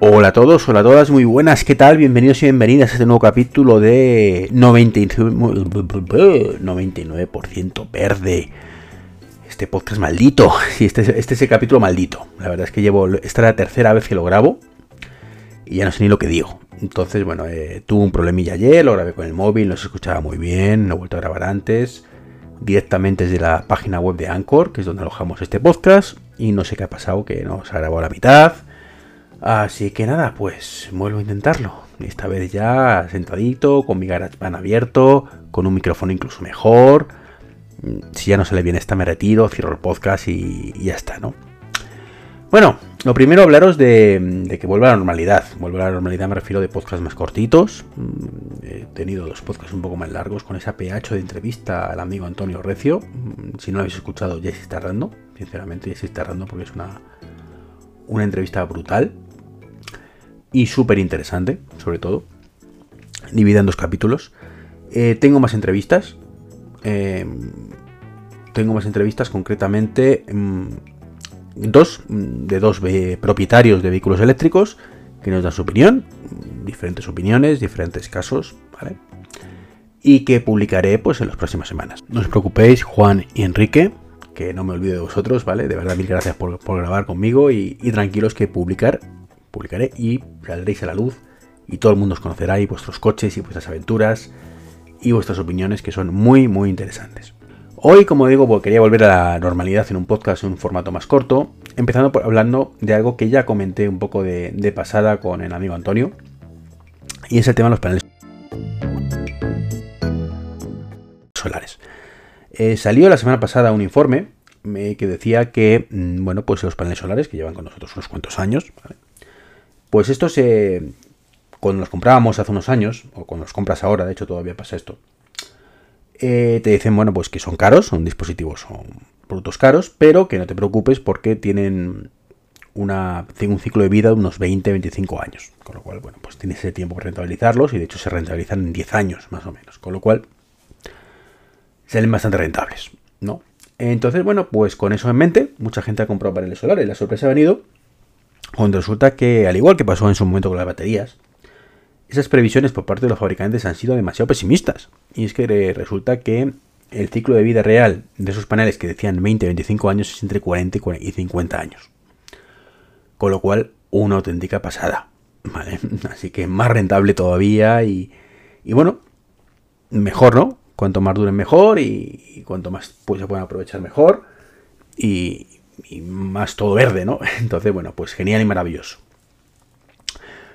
Hola a todos, hola a todas, muy buenas, ¿qué tal? Bienvenidos y bienvenidas a este nuevo capítulo de 99%, verde. Este podcast maldito, sí, este, este es el capítulo maldito. La verdad es que llevo, esta es la tercera vez que lo grabo y ya no sé ni lo que digo. Entonces, bueno, eh, tuve un problemilla ayer, lo grabé con el móvil, no se escuchaba muy bien, no he vuelto a grabar antes, directamente desde la página web de Anchor, que es donde alojamos este podcast, y no sé qué ha pasado, que no se ha grabado la mitad Así que nada, pues vuelvo a intentarlo. Esta vez ya sentadito, con mi GarageBand abierto, con un micrófono incluso mejor. Si ya no sale bien esta, me retiro, cierro el podcast y, ya está, ¿no? Bueno, lo primero hablaros de, que vuelva a la normalidad. Vuelva a la normalidad me refiero de podcasts más cortitos. Mm, he tenido dos podcasts un poco más largos con esa PH de entrevista al amigo Antonio Recio. Mm, si no lo habéis escuchado, ya se está dando. Sinceramente, ya se está dando porque es una, una entrevista brutal y súper interesante, sobre todo. Divida en dos capítulos. Eh, tengo más entrevistas. Eh, tengo más entrevistas, concretamente mm, dos, mm, de dos propietarios de vehículos eléctricos que nos dan su opinión, diferentes opiniones, diferentes casos, ¿vale? Y que publicaré pues en las próximas semanas. No os preocupéis, Juan y Enrique, que no me olvido de vosotros, ¿vale? De verdad, mil gracias por, grabar conmigo y tranquilos que publicar publicaré y saldréis a la luz y todo el mundo os conocerá y vuestros coches y vuestras aventuras y vuestras opiniones que son muy muy interesantes. Hoy, como digo, pues, quería volver a la normalidad en un podcast en un formato más corto, empezando por, hablando de algo que ya comenté un poco de, pasada con el amigo Antonio, y es el tema de los paneles solares. Eh, salió la semana pasada un informe eh, que decía que, mm, bueno, pues los paneles solares, que llevan con nosotros unos cuantos años, pues esto se. Cuando los comprábamos hace unos años, o cuando los compras ahora, de hecho todavía pasa esto, eh, te dicen, bueno, pues que son caros, son dispositivos, son productos caros, pero que no te preocupes porque tienen una, un ciclo de vida de unos 20-25 años. Con lo cual, bueno, pues tienes ese tiempo para rentabilizarlos y de hecho se rentabilizan en 10 años más o menos. Con lo cual, salen bastante rentables, ¿no? Entonces, bueno, pues con eso en mente, mucha gente ha comprado paneles solares. La sorpresa ha venido cuando resulta que, al igual que pasó en su momento con las baterías, esas previsiones por parte de los fabricantes han sido demasiado pesimistas. Y es que resulta que el ciclo de vida real de esos paneles que decían 20-25 años es entre 40 y 50 años. Con lo cual, una auténtica pasada. ¿vale? Así que más rentable todavía y, bueno, mejor, ¿no? Cuanto más duren mejor y, cuanto más pues, se puedan aprovechar mejor. Y, y más todo verde, ¿no? Entonces, bueno, pues genial y maravilloso.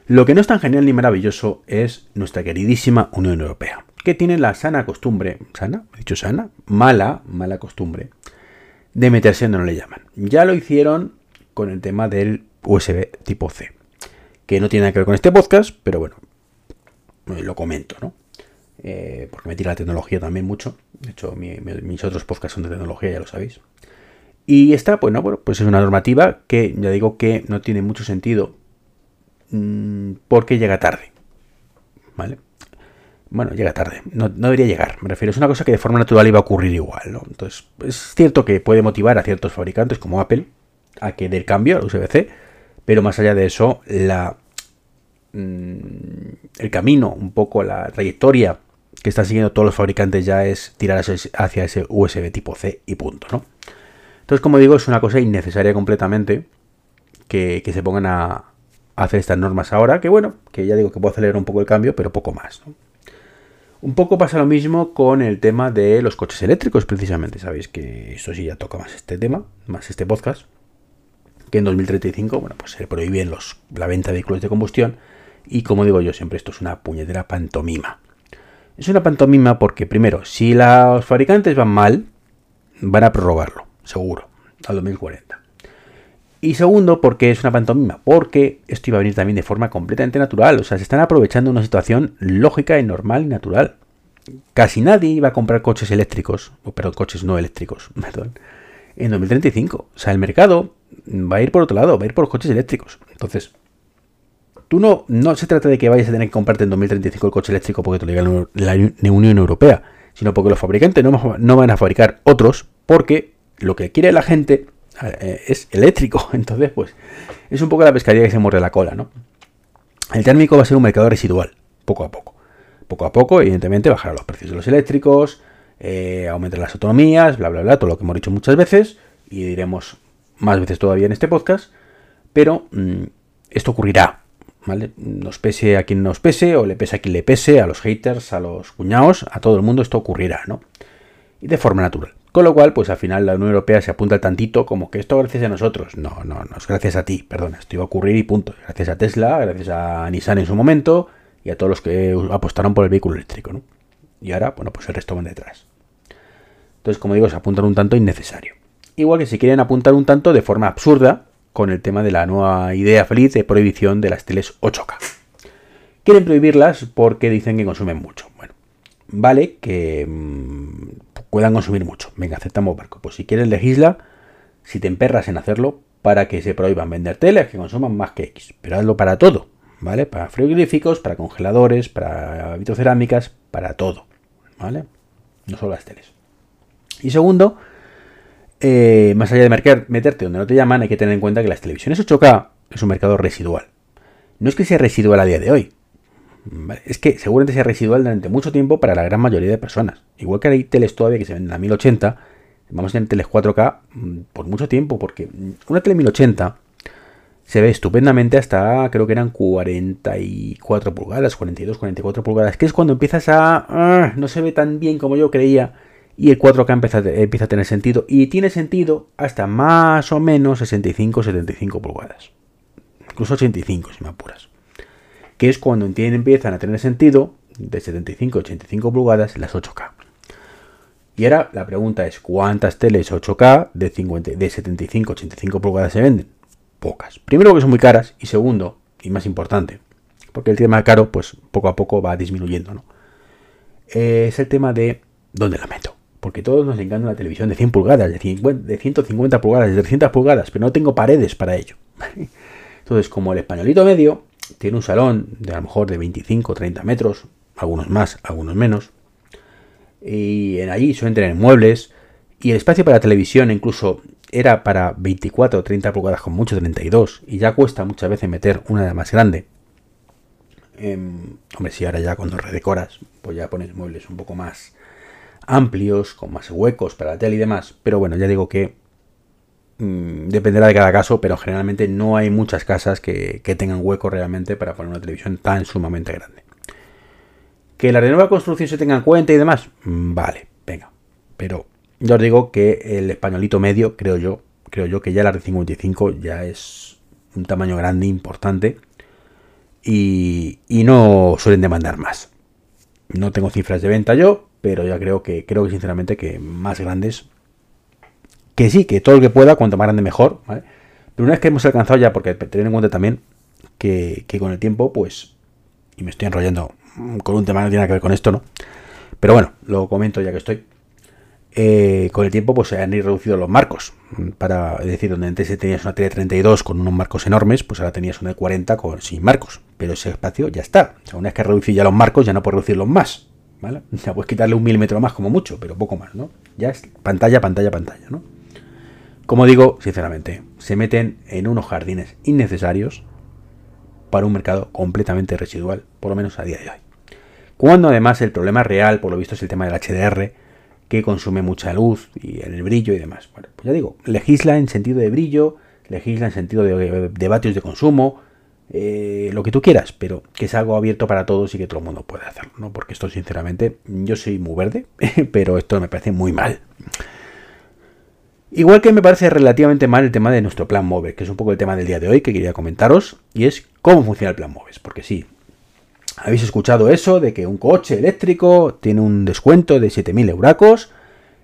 Lo que no es tan genial ni maravilloso es nuestra queridísima Unión Europea, que tiene la sana costumbre, sana, he dicho sana, mala, mala costumbre, de meterse donde no le llaman. Ya lo hicieron con el tema del USB tipo C, que no tiene nada que ver con este podcast, pero bueno, eh, lo comento, ¿no? Eh, porque me tira la tecnología también mucho. De hecho, mis otros podcasts son de tecnología, ya lo sabéis. Y esta, pues, bueno, pues es una normativa que ya digo que no tiene mucho sentido mm, porque llega tarde. ¿Vale? Bueno, llega tarde. No, debería llegar. Me refiero, es una cosa que de forma natural iba a ocurrir igual, ¿no? Entonces, es cierto que puede motivar a ciertos fabricantes como Apple a que del cambio al USB-C, pero más allá de eso, la, mm, el camino, un poco la trayectoria que están siguiendo todos los fabricantes ya es tirar hacia ese USB tipo C y punto, ¿no? Entonces, como digo, es una cosa innecesaria completamente que, se pongan a, hacer estas normas ahora, que bueno, que ya digo que puedo acelerar un poco el cambio, pero poco más. Un poco pasa lo mismo con el tema de los coches eléctricos, precisamente. Sabéis que esto sí ya toca más este tema, más este podcast. Que en 2035, bueno, pues se prohíben la venta de vehículos de combustión. Y como digo yo siempre, esto es una puñetera pantomima. Es una pantomima porque, primero, si los fabricantes van mal, van a prorrogarlo seguro, al 2040. Y segundo, porque es una pantomima, porque esto iba a venir también de forma completamente natural. O sea, se están aprovechando una situación lógica y normal y natural. Casi nadie iba a comprar coches eléctricos, perdón, coches no eléctricos, perdón, en 2035. O sea, el mercado va a ir por otro lado, va a ir por coches eléctricos. Entonces, tú no, no se trata de que vayas a tener que comprarte en 2035 el coche eléctrico porque te lo diga la Unión Europea, sino porque los fabricantes no, no van a fabricar otros porque lo que quiere la gente eh, es eléctrico. Entonces, pues, es un poco la pescaría que se muerde la cola, ¿no? El térmico va a ser un mercado residual, poco a poco. Poco a poco, evidentemente, bajará los precios de los eléctricos, eh, las autonomías, bla, bla, bla, todo lo que hemos dicho muchas veces, y diremos más veces todavía en este podcast, pero mm, esto ocurrirá, ¿vale? Nos pese a quien nos pese, o le pese a quien le pese, a los haters, a los cuñados, a todo el mundo esto ocurrirá, ¿no? Y de forma natural. Con lo cual, pues al final la Unión Europea se apunta tantito como que esto gracias a nosotros. No, no, no es gracias a ti, perdona, esto iba a ocurrir y punto. Gracias a Tesla, gracias a Nissan en su momento y a todos los que apostaron por el vehículo eléctrico, ¿no? Y ahora, bueno, pues el resto van detrás. Entonces, como digo, se apuntan un tanto innecesario. Igual que si quieren apuntar un tanto de forma absurda con el tema de la nueva idea feliz de prohibición de las teles 8K. Quieren prohibirlas porque dicen que consumen mucho. Bueno, vale que mm, puedan consumir mucho. Venga, aceptamos barco. Pues si quieres legisla, si te emperras en hacerlo, para que se prohíban vender teles que consuman más que X. Pero hazlo para todo, ¿vale? Para frigoríficos, para congeladores, para vitrocerámicas, para todo, ¿vale? No solo las teles. Y segundo, eh, más allá de meterte donde no te llaman, hay que tener en cuenta que las televisiones 8K es un mercado residual. No es que sea residual a día de hoy. Es que seguramente sea residual durante mucho tiempo para la gran mayoría de personas. Igual que hay teles todavía que se venden a 1080, vamos a tener teles 4K mm, por mucho tiempo, porque una tele 1080 se ve estupendamente hasta, creo que eran 44 pulgadas, 42, 44 pulgadas, que es cuando empiezas a... Ah, no se ve tan bien como yo creía y el 4K empieza, empieza, a tener sentido y tiene sentido hasta más o menos 65-75 pulgadas. Incluso 85 si me apuras. Que es cuando empiezan a tener sentido de 75-85 pulgadas las 8K. Y ahora la pregunta es, ¿cuántas teles 8K de, de 75-85 pulgadas se venden? Pocas. Primero porque son muy caras y segundo, y más importante, porque el tema caro pues poco a poco va disminuyendo. ¿no? es el tema de dónde la meto porque todos nos encanta una televisión de 100 pulgadas, de, 150 pulgadas, de 300 pulgadas, pero no tengo paredes para ello. Entonces, como el españolito medio tiene un salón de a lo mejor de 25 30 metros, algunos más, algunos menos, y en allí suelen tener muebles, y el espacio para televisión incluso era para 24 o 30 pulgadas con mucho 32, y ya cuesta muchas veces meter una más grande. Em, hombre, si ahora ya cuando redecoras, pues ya pones muebles un poco más amplios, con más huecos para la tele y demás. Pero bueno, ya digo que dependerá de cada caso, pero generalmente no hay muchas casas que, tengan hueco realmente para poner una televisión tan sumamente grande. Que la nueva construcción se tenga en cuenta y demás, mm, vale, venga. Pero ya os digo que el españolito medio, creo yo, creo yo que ya la de 55 ya es un tamaño grande, importante. Y, y no suelen demandar más. No tengo cifras de venta yo, pero ya creo que, creo que sinceramente que más grandes, que sí, que todo lo que pueda, cuanto más grande mejor, ¿vale? Pero una vez que hemos alcanzado ya, porque tener en cuenta también que, con el tiempo, pues, y me estoy enrollando con un tema que no tiene nada que ver con esto, ¿no? Pero bueno, lo comento ya que estoy. Eh, con el tiempo pues se han reducido los marcos. Para decir, donde antes tenías una tele de 32 con unos marcos enormes, pues ahora tenías una de 40 con, sin marcos. Pero ese espacio ya está. O sea, una vez que reducido ya los marcos, ya no puedes reducirlos más. Ya puedes quitarle un milímetro más como mucho, pero poco más, ¿no? Ya es pantalla, pantalla, pantalla, ¿no? Como digo, sinceramente, se meten en unos jardines innecesarios para un mercado completamente residual, por lo menos a día de hoy. Cuando además el problema real, por lo visto, es el tema del HDR, que consume mucha luz y el brillo y demás. Bueno, pues ya digo, legisla en sentido de brillo, legisla en sentido de, de vatios de consumo, eh, lo que tú quieras, pero que es algo abierto para todos y que todo el mundo puede hacerlo, ¿no? Porque esto, sinceramente, yo soy muy verde, pero esto me parece muy mal. Igual que me parece relativamente mal el tema de nuestro plan MOVES, que es un poco el tema del día de hoy que quería comentaros, y es cómo funciona el plan MOVES, porque sí, habéis escuchado eso de que un coche eléctrico tiene un descuento de 7.000 euracos,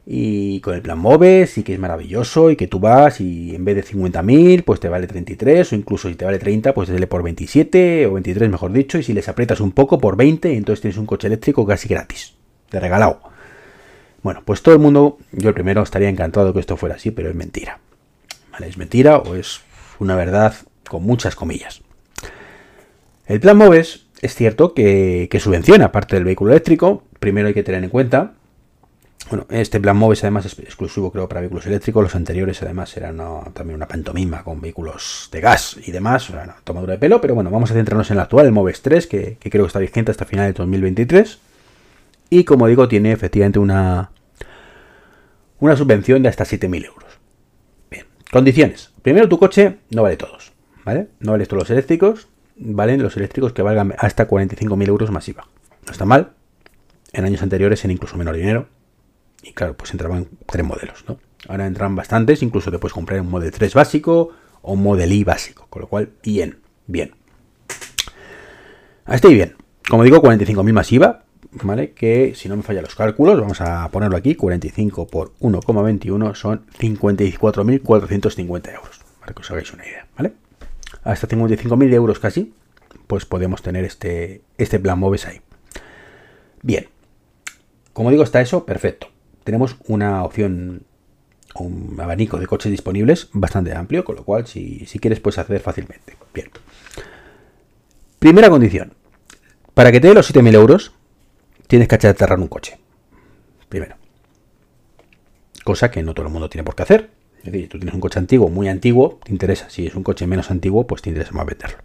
y con el plan MOVES y que es maravilloso y que tú vas y en vez de 50.000 pues te vale 33 o incluso si te vale 30 pues te sale por 27 o 23 mejor dicho y si les aprietas un poco por 20 entonces tienes un coche eléctrico casi gratis, de regalado. Bueno, pues todo el mundo, yo el primero estaría encantado que esto fuera así, pero es mentira. ¿Vale? Es mentira o es una verdad con muchas comillas. El plan MOVES es cierto que, que subvenciona parte del vehículo eléctrico, primero hay que tener en cuenta Bueno, este plan Moves además es exclusivo creo para vehículos eléctricos, los anteriores además eran también una pantomima con vehículos de gas y demás, una tomadura de pelo, pero bueno, vamos a centrarnos en el actual, el Moves 3, que, creo que está vigente hasta final de 2023, y como digo, tiene efectivamente una, una subvención de hasta 7.000 euros. Bien, condiciones. Primero, tu coche no vale todos, ¿vale? No vale todos los eléctricos, valen los eléctricos que valgan hasta 45.000 euros masiva. No está mal, en años anteriores en incluso menor dinero, y claro, pues entraban tres modelos, ¿no? Ahora entran bastantes, incluso te puedes comprar un Model 3 básico o un Model I básico, con lo cual, bien, bien. Estoy bien. Como digo, 45.000 masiva, Que si no me fallan los cálculos, vamos a ponerlo aquí, 45 por 1,21 son 54.450 euros, para que os hagáis una idea, ¿vale? Hasta 55.000 euros casi, pues podemos tener este, este plan Moves ahí. Bien. Como digo, está eso, perfecto tenemos una opción, un abanico de coches disponibles bastante amplio, con lo cual si, quieres puedes acceder fácilmente. Bien. Primera condición. Para que te dé los 7.000 euros, tienes que achatarrar un coche. Primero. Cosa que no todo el mundo tiene por qué hacer. Es decir, tú tienes un coche antiguo, muy antiguo, te interesa. Si es un coche menos antiguo, pues te interesa más venderlo.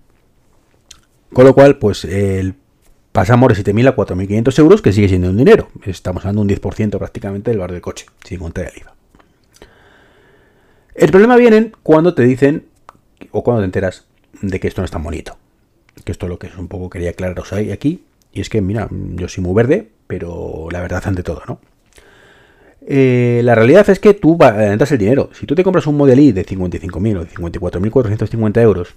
Con lo cual, pues el pasamos de 7.000 a 4.500 euros, que sigue siendo un dinero. Estamos hablando un 10% prácticamente del valor del coche, sin contar el IVA. El problema viene cuando te dicen, o cuando te enteras de que esto no es tan bonito. Que esto es lo que es un poco quería aclararos ahí aquí. Y es que, mira, yo soy muy verde, pero la verdad ante todo, ¿no? Eh, la realidad es que tú entras el dinero. Si tú te compras un Model I de 55.000 o de 54.450 euros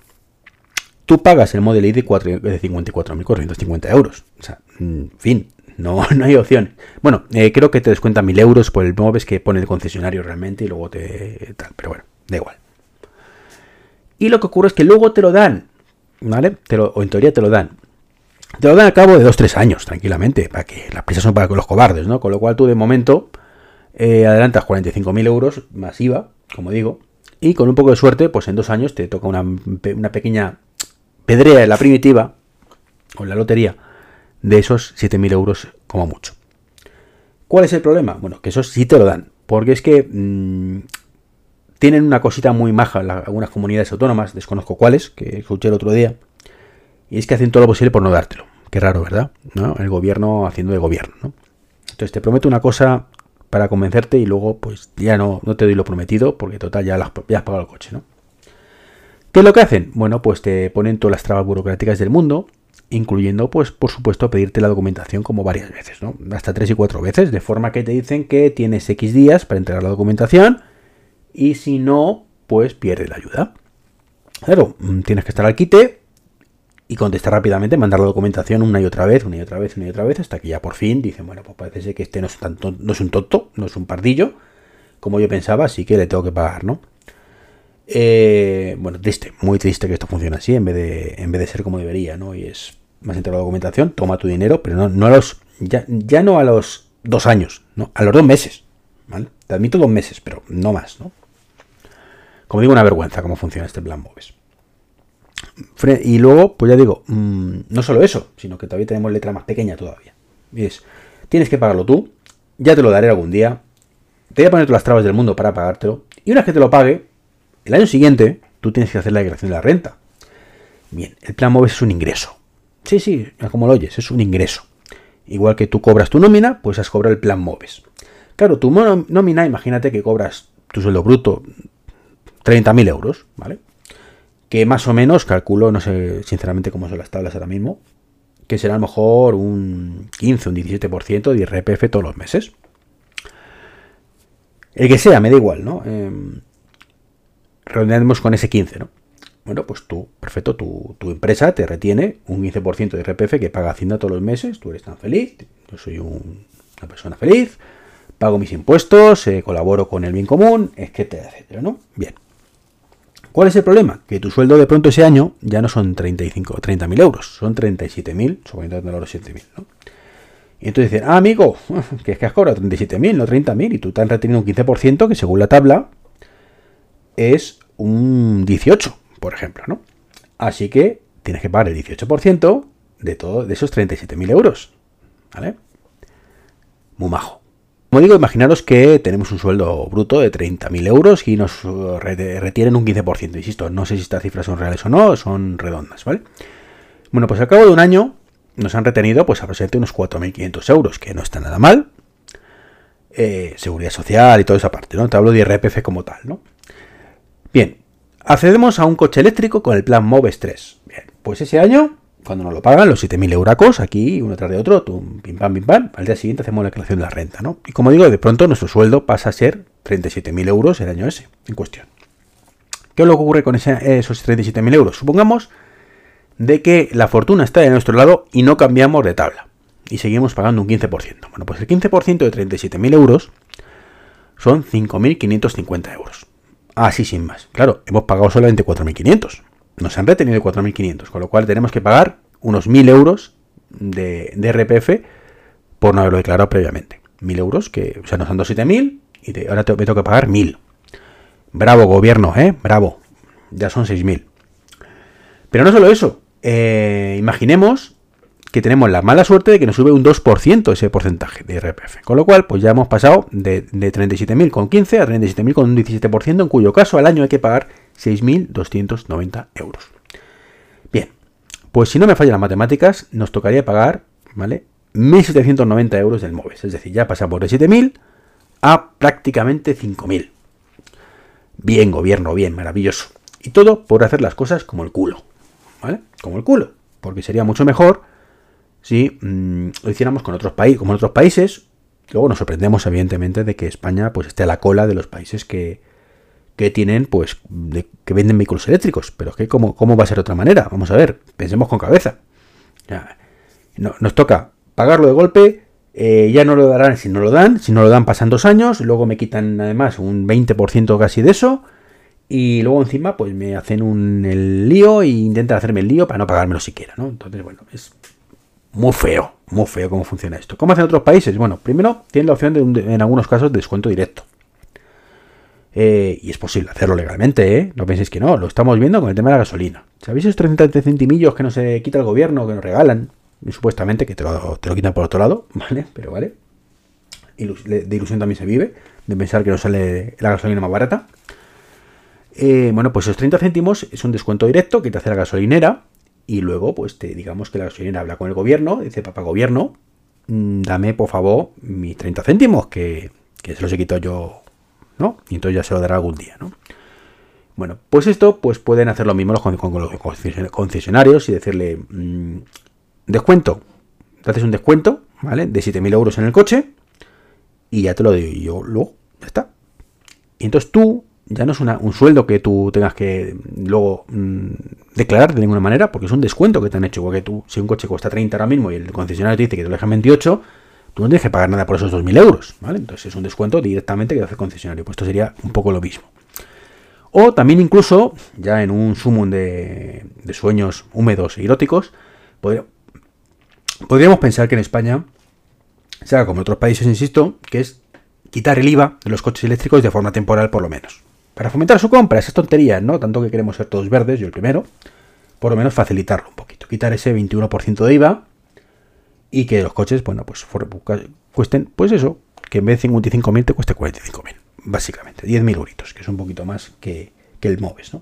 tú pagas el Model I de, 54.450 euros. O sea, mm, fin, no, no hay opción. Bueno, eh, creo que te descuentan 1.000 euros por el Moves que pone el concesionario realmente y luego te... tal, pero bueno, da igual. Y lo que ocurre es que luego te lo dan, ¿vale? o en teoría te lo dan. Te lo dan a cabo de 2-3 años, tranquilamente, para que las prisas son para los cobardes, ¿no? Con lo cual tú de momento eh, adelantas 45.000 euros masiva, como digo, y con un poco de suerte, pues en dos años te toca una, una pequeña pedrea en la primitiva, o en la lotería, de esos 7.000 euros como mucho. ¿Cuál es el problema? Bueno, que esos sí te lo dan, porque es que mm, tienen una cosita muy maja algunas comunidades autónomas, desconozco cuáles, que escuché el otro día, y es que hacen todo lo posible por no dártelo. Qué raro, ¿verdad? ¿No? El gobierno haciendo de gobierno, ¿no? Entonces te prometo una cosa para convencerte y luego pues ya no, no te doy lo prometido porque total ya, ya has pagado el coche, ¿no? ¿Qué es lo que hacen? Bueno, pues te ponen todas las trabas burocráticas del mundo, incluyendo, pues, por supuesto, pedirte la documentación como varias veces, ¿no? Hasta tres y cuatro veces, de forma que te dicen que tienes X días para entregar la documentación y si no, pues pierdes la ayuda. Claro, mm, tienes que estar al quite y contestar rápidamente, mandar la documentación una y otra vez, una y otra vez, una y otra vez, hasta que ya por fin dicen, bueno, pues parece ser que este no es, no es un tonto, no es un pardillo, como yo pensaba, así que le tengo que pagar, ¿no? Eh, bueno, triste, muy triste que esto funcione así, en vez de, en vez de ser como debería, ¿no? Y es más entero la documentación, toma tu dinero, pero no, no a los, ya, ya no a los dos años, ¿no? A los dos meses, ¿vale? Te admito dos meses, pero no más, ¿no? Como digo, una vergüenza cómo funciona este plan Moves. Y luego, pues ya digo, mm, no solo eso, sino que todavía tenemos letra más pequeña todavía. Es, tienes que pagarlo tú, ya te lo daré algún día, te voy a poner todas las trabas del mundo para pagártelo, y una vez que te lo pague, el año siguiente, tú tienes que hacer la declaración de la renta. Bien, el plan MOVES es un ingreso. Sí, sí, como lo oyes, es un ingreso. Igual que tú cobras tu nómina, pues has cobrado el plan MOVES. Claro, tu nómina, imagínate que cobras tu sueldo bruto 30.000 euros, ¿vale? Que más o menos, calculo, no sé sinceramente cómo son las tablas ahora mismo, que será a lo mejor un 15, un 17% de IRPF todos los meses. El que sea, me da igual, ¿no? Redondeamos con ese 15, ¿no? Bueno, pues tú, perfecto, tu, empresa te retiene un 15% de RPF que paga Hacienda todos los meses, tú eres tan feliz, yo soy una persona feliz, pago mis impuestos, eh, colaboro con el bien común, etcétera, etcétera, ¿no? Bien. ¿Cuál es el problema? Que tu sueldo de pronto ese año ya no son 35 o 30.000 euros, son 37.000, suponiendo los 7.000, ¿no? Y entonces dicen, ah, amigo, que es que has cobrado 37.000, no 30.000, y tú te has retenido un 15% que según la tabla es un 18, por ejemplo, ¿no? Así que tienes que pagar el 18% de, todo, de esos 37.000 euros, ¿vale? Muy majo, Como digo, imaginaros que tenemos un sueldo bruto de 30.000 euros y nos retienen un 15%. Insisto, no sé si estas cifras son reales o no, son redondas, ¿vale? Bueno, pues al cabo de un año nos han retenido pues aproximadamente unos 4.500 euros, que no está nada mal. Eh, seguridad social y toda esa parte, ¿no? Te hablo de IRPF como tal, ¿no? Bien, accedemos a un coche eléctrico con el plan MOVES 3. Bien, pues ese año, cuando nos lo pagan, los 7.000 euracos, aquí uno tras de otro, pim pam, pim pam, al día siguiente hacemos la declaración de la renta, ¿no? Y como digo, de pronto nuestro sueldo pasa a ser 37.000 euros el año ese, en cuestión. ¿Qué es lo que ocurre con esos 37.000 euros? Supongamos de que la fortuna está de nuestro lado y no cambiamos de tabla. Y seguimos pagando un 15%. Bueno, pues el 15% de 37.000 euros son 5.550 euros. Así sin más. Claro, hemos pagado solamente 4.500. Nos han retenido 4.500, con lo cual tenemos que pagar unos 1.000 euros de, RPF por no haberlo declarado previamente. 1.000 euros, que o sea, nos han dado 7.000 y ahora te, me que pagar 1.000. Bravo, gobierno, ¿eh? Bravo. Ya son 6.000. Pero no solo eso, eh, imaginemos que tenemos la mala suerte de que nos sube un 2% ese porcentaje de RPF. Con lo cual, pues ya hemos pasado de, de 37.000 con 15 a 37.000 con un 17%, en cuyo caso al año hay que pagar 6.290 euros. Bien, pues si no me fallan las matemáticas, nos tocaría pagar, ¿vale? 1.790 euros del MOVES. Es decir, ya pasamos de 7.000 a prácticamente 5.000. Bien, gobierno, bien, maravilloso. Y todo por hacer las cosas como el culo. ¿vale? Como el culo. Porque sería mucho mejor si mm, lo hiciéramos con otros países, como en otros países. Luego nos sorprendemos, evidentemente, de que España pues, esté a la cola de los países que, que tienen, pues, que venden vehículos eléctricos. Pero es que, ¿cómo, ¿cómo va a ser otra manera? Vamos a ver, pensemos con cabeza. no, nos toca pagarlo de golpe, eh, ya no lo darán si no lo dan, si no lo dan pasan dos años, luego me quitan además un 20% casi de eso, y luego encima, pues me hacen un el lío e intentan hacerme el lío para no pagármelo siquiera, ¿no? Entonces, bueno, es muy feo, muy feo cómo funciona esto. ¿Cómo hacen otros países? Bueno, primero tienen la opción de, en algunos casos, de descuento directo. Eh, y es posible hacerlo legalmente, ¿eh? No penséis que no, lo estamos viendo con el tema de la gasolina. ¿Sabéis esos 30 centimillos que no se quita el gobierno, que nos regalan? Supuestamente que te lo, te lo quitan por otro lado, ¿vale? Pero vale. de ilusión también se vive, de pensar que no sale la gasolina más barata. Eh, bueno, pues esos 30 céntimos es un descuento directo que te hace la gasolinera y luego, pues te digamos que la gasolinera habla con el gobierno, dice, papá gobierno, mm, dame por favor mis 30 céntimos, que, se los he quitado yo, ¿no? Y entonces ya se lo dará algún día, ¿no? Bueno, pues esto, pues pueden hacer lo mismo con, con los concesionarios y decirle, mm, descuento, te un descuento, ¿vale? De 7.000 euros en el coche y ya te lo doy yo luego, ya está. Y entonces tú ya no es un sueldo que tú tengas que luego mm, declarar de ninguna manera, porque es un descuento que te han hecho. Porque tú, si un coche cuesta 30 ahora mismo y el concesionario te dice que te lo dejan 28, tú no tienes que pagar nada por esos 2.000 euros, ¿vale? Entonces es un descuento directamente que hace el concesionario. Pues esto sería un poco lo mismo. O también incluso, ya en un sumum de, sueños húmedos e eróticos, podríamos pensar que en España se haga como en otros países, insisto, que es quitar el IVA de los coches eléctricos de forma temporal por lo menos. Para fomentar su compra, esas tonterías, ¿no? Tanto que queremos ser todos verdes, yo el primero. Por lo menos facilitarlo un poquito. Quitar ese 21% de IVA y que los coches, bueno, pues cuesten, pues eso, que en vez de 55.000 te cueste 45.000, básicamente. 10.000 euritos, que es un poquito más que, el MOVES, ¿no?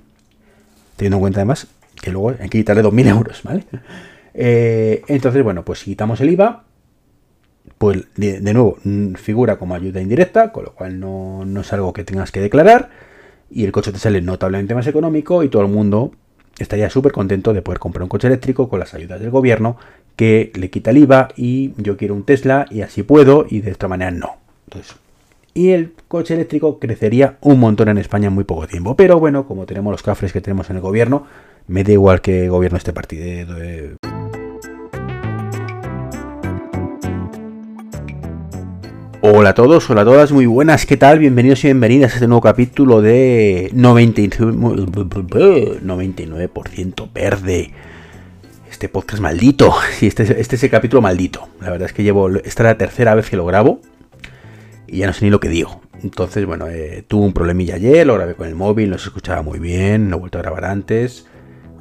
Teniendo en cuenta además que luego hay que quitarle 2.000 euros, ¿vale? Eh, entonces, bueno, pues si quitamos el IVA, pues de, nuevo mm, figura como ayuda indirecta, con lo cual no, no es algo que tengas que declarar y el coche te sale notablemente más económico y todo el mundo estaría súper contento de poder comprar un coche eléctrico con las ayudas del gobierno que le quita el IVA y yo quiero un Tesla y así puedo y de esta manera no. Entonces, y el coche eléctrico crecería un montón en España en muy poco tiempo. Pero bueno, como tenemos los cafres que tenemos en el gobierno, me da igual que gobierno este partido. Hola a todos, hola a todas, muy buenas, ¿qué tal? Bienvenidos y bienvenidas a este nuevo capítulo de 99%, verde. Este podcast maldito, sí, este, este, es el capítulo maldito. La verdad es que llevo, esta es la tercera vez que lo grabo y ya no sé ni lo que digo. Entonces, bueno, eh, tuve un problemilla ayer, lo grabé con el móvil, no se escuchaba muy bien, no he vuelto a grabar antes,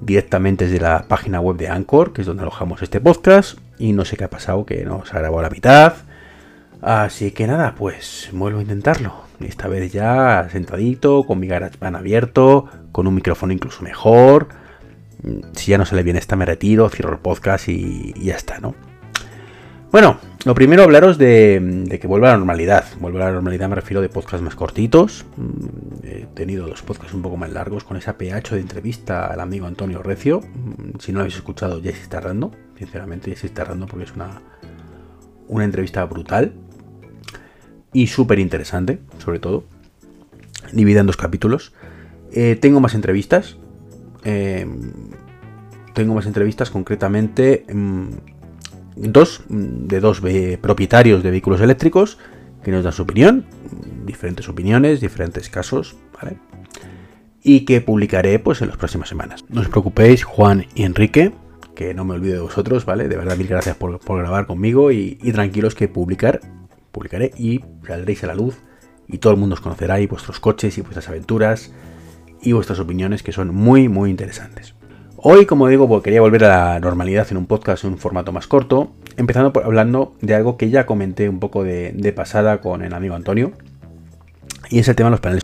directamente desde la página web de Anchor, que es donde alojamos este podcast, y no sé qué ha pasado, que no se ha grabado la mitad Así que nada, pues vuelvo a intentarlo. Esta vez ya sentadito, con mi GarageBand abierto, con un micrófono incluso mejor. Si ya no sale bien esta, me retiro, cierro el podcast y, ya está, ¿no? Bueno, lo primero hablaros de, que vuelva a la normalidad. Vuelva a la normalidad me refiero de podcasts más cortitos. Mm, he tenido dos podcasts un poco más largos con esa PH de entrevista al amigo Antonio Recio. Mm, si no lo habéis escuchado, ya se está dando. Sinceramente, ya está dando porque es una, una entrevista brutal y súper interesante, sobre todo. Dividida en dos capítulos. Eh, tengo más entrevistas. Em, tengo más entrevistas, concretamente em, dos, de dos propietarios de vehículos eléctricos que nos dan su opinión, diferentes opiniones, diferentes casos, ¿vale? Y que publicaré pues en las próximas semanas. No os preocupéis, Juan y Enrique, que no me olvido de vosotros, ¿vale? De verdad, mil gracias por, grabar conmigo y, y tranquilos que publicar publicaré y saldréis a la luz y todo el mundo os conocerá y vuestros coches y vuestras aventuras y vuestras opiniones que son muy muy interesantes. Hoy, como digo, pues, quería volver a la normalidad en un podcast en un formato más corto, empezando por hablando de algo que ya comenté un poco de, pasada con el amigo Antonio, y es el tema de los paneles